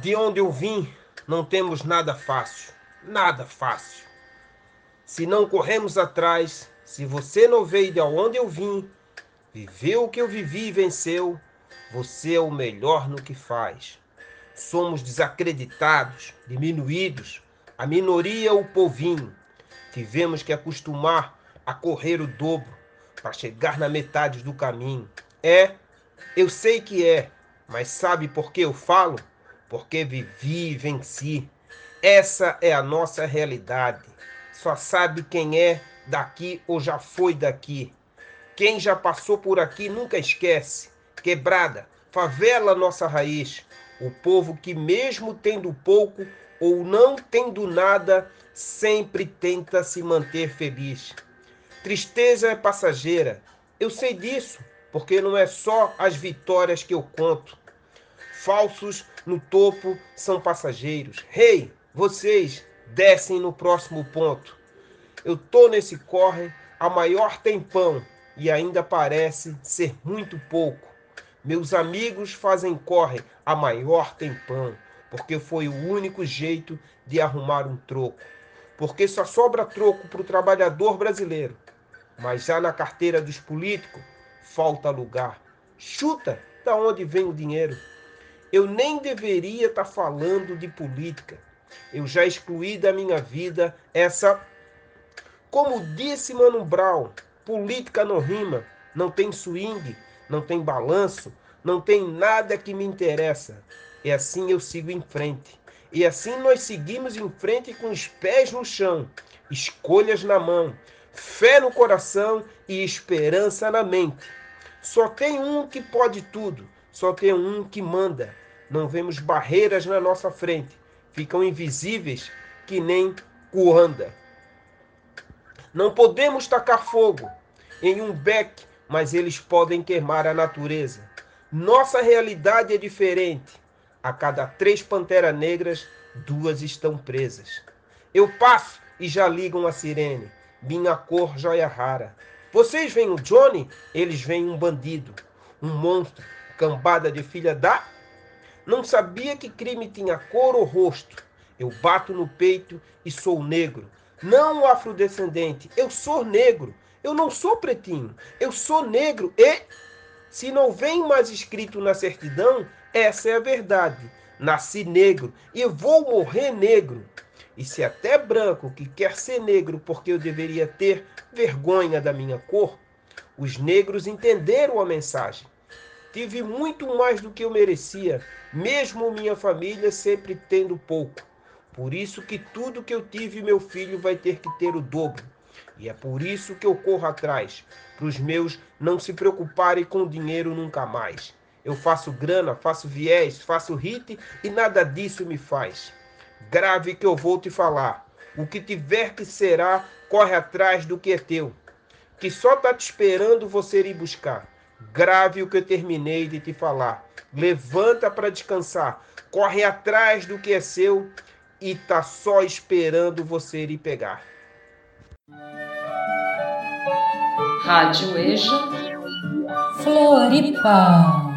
De onde eu vim, não temos nada fácil, nada fácil. Se não corremos atrás, se você não veio de onde eu vim, viveu o que eu vivi e venceu, você é o melhor no que faz. Somos desacreditados, diminuídos, a minoria o povinho. Tivemos que acostumar a correr o dobro para chegar na metade do caminho. É, eu sei que é, mas sabe por que eu falo? Porque vivi e venci. Essa é a nossa realidade. Só sabe quem é daqui ou já foi daqui. Quem já passou por aqui nunca esquece. Quebrada, favela nossa raiz. O povo que, mesmo tendo pouco ou não tendo nada, sempre tenta se manter feliz. Tristeza é passageira. Eu sei disso, porque não é só as vitórias que eu conto. Falsos no topo são passageiros. Rei, hey, vocês descem no próximo ponto. Eu tô nesse corre a maior tempão e ainda parece ser muito pouco. Meus amigos fazem corre a maior tempão, porque foi o único jeito de arrumar um troco. Porque só sobra troco para o trabalhador brasileiro. Mas já na carteira dos políticos falta lugar. Chuta da onde vem o dinheiro. Eu nem deveria estar tá falando de política. Eu já excluí da minha vida essa como disse Mano Brown, política não rima, não tem swing, não tem balanço, não tem nada que me interessa. E assim eu sigo em frente. E assim nós seguimos em frente com os pés no chão, escolhas na mão, fé no coração e esperança na mente. Só tem um que pode tudo, só tem um que manda. Não vemos barreiras na nossa frente, ficam invisíveis que nem coanda. Não podemos tacar fogo em um beck, mas eles podem queimar a natureza. Nossa realidade é diferente. A cada três panteras negras, duas estão presas. Eu passo e já ligam a sirene. Minha cor joia rara. Vocês veem o Johnny? Eles veem um bandido, um monstro, cambada de filha da. Não sabia que crime tinha cor ou rosto. Eu bato no peito e sou negro não afrodescendente. Eu sou negro. Eu não sou pretinho. Eu sou negro e, se não vem mais escrito na certidão, essa é a verdade. Nasci negro e vou morrer negro. E se até branco que quer ser negro porque eu deveria ter vergonha da minha cor, os negros entenderam a mensagem. Tive muito mais do que eu merecia, mesmo minha família sempre tendo pouco. Por isso que tudo que eu tive, meu filho vai ter que ter o dobro. E é por isso que eu corro atrás, para os meus não se preocuparem com dinheiro nunca mais. Eu faço grana, faço viés, faço hit e nada disso me faz. Grave que eu vou te falar. O que tiver que será, corre atrás do que é teu. Que só tá te esperando você ir buscar. Grave o que eu terminei de te falar. Levanta para descansar. Corre atrás do que é seu e tá só esperando você ir pegar. Rádio EJA Floripa.